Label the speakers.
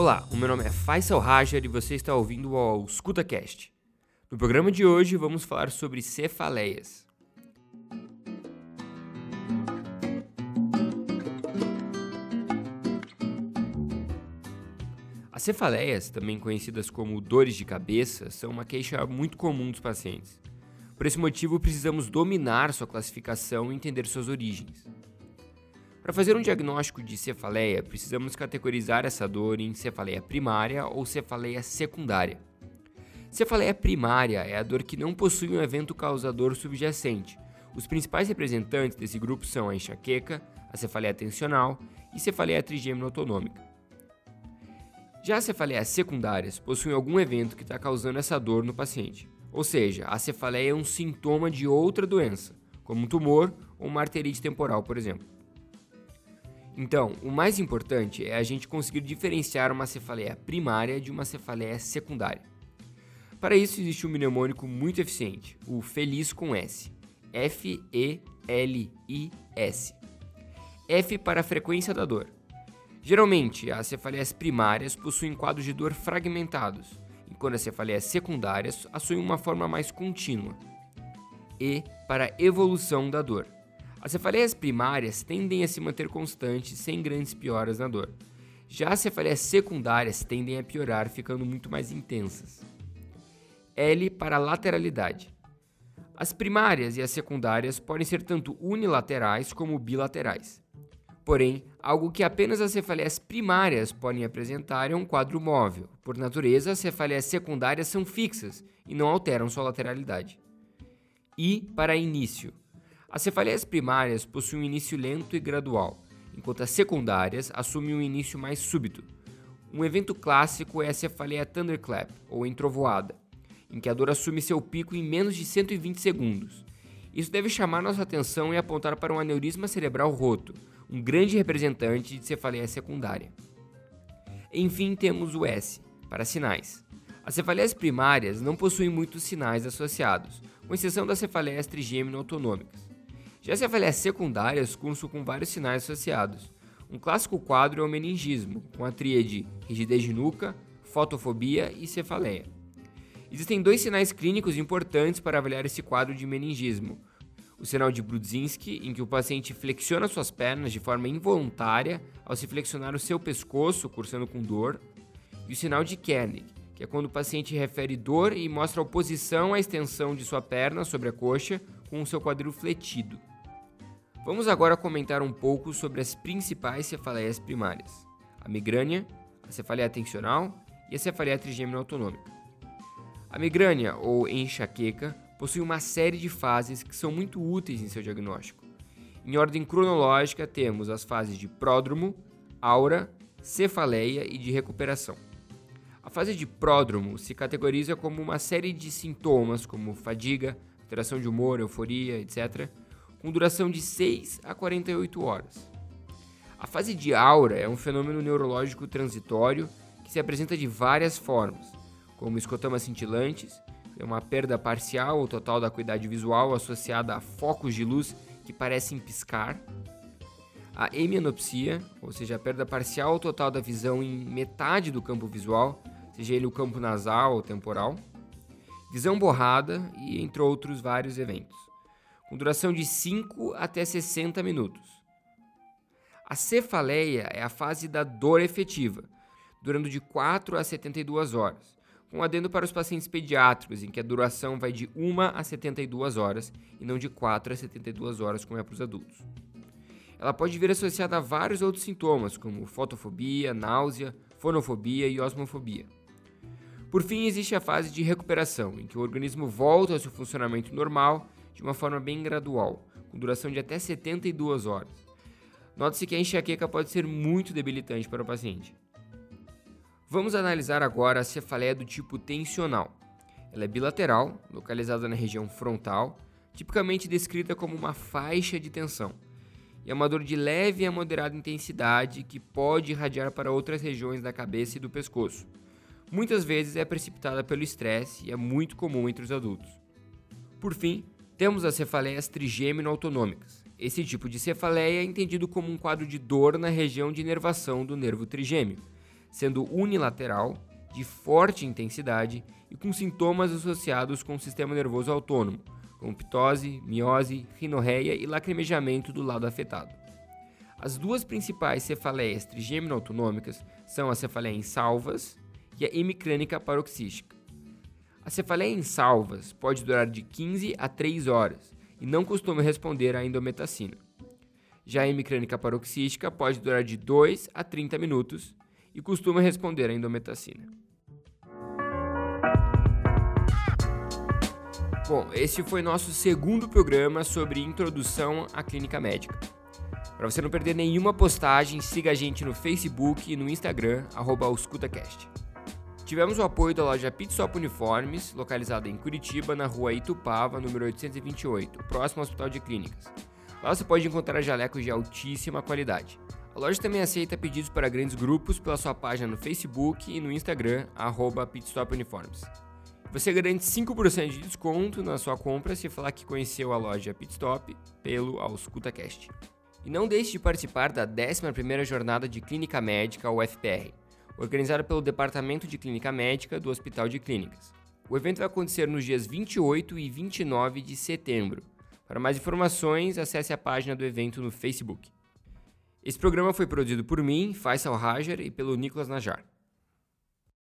Speaker 1: Olá, o meu nome é Faisal Rajar e você está ouvindo ao ScutaCast. No programa de hoje vamos falar sobre cefaleias. As cefaleias, também conhecidas como dores de cabeça, são uma queixa muito comum dos pacientes. Por esse motivo, precisamos dominar sua classificação e entender suas origens. Para fazer um diagnóstico de cefaleia, precisamos categorizar essa dor em cefaleia primária ou cefaleia secundária. Cefaleia primária é a dor que não possui um evento causador subjacente. Os principais representantes desse grupo são a enxaqueca, a cefaleia tensional e cefaleia trigêmino autonômica. Já as cefaleias secundárias possuem algum evento que está causando essa dor no paciente. Ou seja, a cefaleia é um sintoma de outra doença, como um tumor ou uma arterite temporal, por exemplo. Então, o mais importante é a gente conseguir diferenciar uma cefaleia primária de uma cefaleia secundária. Para isso existe um mnemônico muito eficiente, o FELIS com S. F-E-L-I-S. F para a frequência da dor. Geralmente, as cefaleias primárias possuem quadros de dor fragmentados, enquanto as cefaleias secundárias assumem uma forma mais contínua. E para evolução da dor. As cefaleias primárias tendem a se manter constantes sem grandes pioras na dor. Já as cefaleias secundárias tendem a piorar, ficando muito mais intensas. L para lateralidade. As primárias e as secundárias podem ser tanto unilaterais como bilaterais. Porém, algo que apenas as cefaleias primárias podem apresentar é um quadro móvel. Por natureza, as cefaleias secundárias são fixas e não alteram sua lateralidade. I para início. As cefaleias primárias possuem um início lento e gradual, enquanto as secundárias assumem um início mais súbito. Um evento clássico é a cefaleia thunderclap, ou entrovoada, em que a dor assume seu pico em menos de 120 segundos. Isso deve chamar nossa atenção e apontar para um aneurisma cerebral roto, um grande representante de cefaleia secundária. Enfim, temos o S, para sinais. As cefaleias primárias não possuem muitos sinais associados, com exceção das cefaleias trigêmino autonômicas. Já as cefaleias secundárias constam com vários sinais associados. Um clássico quadro é o meningismo, com a tríade rigidez de nuca, fotofobia e cefaleia. Existem dois sinais clínicos importantes para avaliar esse quadro de meningismo, o sinal de Brudzinski, em que o paciente flexiona suas pernas de forma involuntária ao se flexionar o seu pescoço, cursando com dor, e o sinal de Kernig, que é quando o paciente refere dor e mostra oposição à extensão de sua perna sobre a coxa com o seu quadril fletido. Vamos agora comentar um pouco sobre as principais cefaleias primárias: a migrânia, a cefaleia tensional e a cefaleia trigêmino autonômica. A migrânia ou enxaqueca possui uma série de fases que são muito úteis em seu diagnóstico. Em ordem cronológica, temos as fases de pródromo, aura, cefaleia e de recuperação. A fase de pródromo se categoriza como uma série de sintomas como fadiga, alteração de humor, euforia, etc., com duração de 6 a 48 horas. A fase de aura é um fenômeno neurológico transitório que se apresenta de várias formas, como escotamas cintilantes, é uma perda parcial ou total da acuidade visual associada a focos de luz que parecem piscar. A hemianopsia, ou seja, a perda parcial ou total da visão em metade do campo visual, seja ele o campo nasal ou temporal. Visão borrada e entre outros vários eventos, com duração de 5 até 60 minutos. A cefaleia é a fase da dor efetiva, durando de 4 a 72 horas com adendo para os pacientes pediátricos, em que a duração vai de 1 a 72 horas e não de 4 a 72 horas, como é para os adultos. Ela pode vir associada a vários outros sintomas, como fotofobia, náusea, fonofobia e osmofobia. Por fim, existe a fase de recuperação, em que o organismo volta ao seu funcionamento normal de uma forma bem gradual, com duração de até 72 horas. Note-se que a enxaqueca pode ser muito debilitante para o paciente. Vamos analisar agora a cefaleia do tipo tensional. Ela é bilateral, localizada na região frontal, tipicamente descrita como uma faixa de tensão. E é uma dor de leve a moderada intensidade que pode irradiar para outras regiões da cabeça e do pescoço. Muitas vezes é precipitada pelo estresse e é muito comum entre os adultos. Por fim, temos as cefaleias trigêmino-autonômicas. Esse tipo de cefaleia é entendido como um quadro de dor na região de inervação do nervo trigêmeo sendo unilateral, de forte intensidade e com sintomas associados com o sistema nervoso autônomo, como ptose, miose, rinorreia e lacrimejamento do lado afetado. As duas principais cefaleias trigêmino-autonômicas são a cefaleia em salvas e a hemicrânica paroxística. A cefaleia em salvas pode durar de 15 a 3 horas e não costuma responder à endometacina. Já a hemicrânica paroxística pode durar de 2 a 30 minutos e costuma responder à endometacina. Bom, esse foi nosso segundo programa sobre introdução à clínica médica. Para você não perder nenhuma postagem, siga a gente no Facebook e no Instagram, @auscutacast. Tivemos o apoio da loja Pitstop Uniformes, localizada em Curitiba, na rua Itupava, número 828, próximo ao Hospital de Clínicas. Lá você pode encontrar jalecos de altíssima qualidade. A loja também aceita pedidos para grandes grupos pela sua página no Facebook e no Instagram, arroba. Você garante 5% de desconto na sua compra se falar que conheceu a loja Pitstop pelo AuscultaCast. E não deixe de participar da 11ª Jornada de Clínica Médica, UFPR, organizada pelo Departamento de Clínica Médica do Hospital de Clínicas. O evento vai acontecer nos dias 28 e 29 de setembro. Para mais informações, acesse a página do evento no Facebook. Esse programa foi produzido por mim, Faisal Rajar, e pelo Nicolas Najar.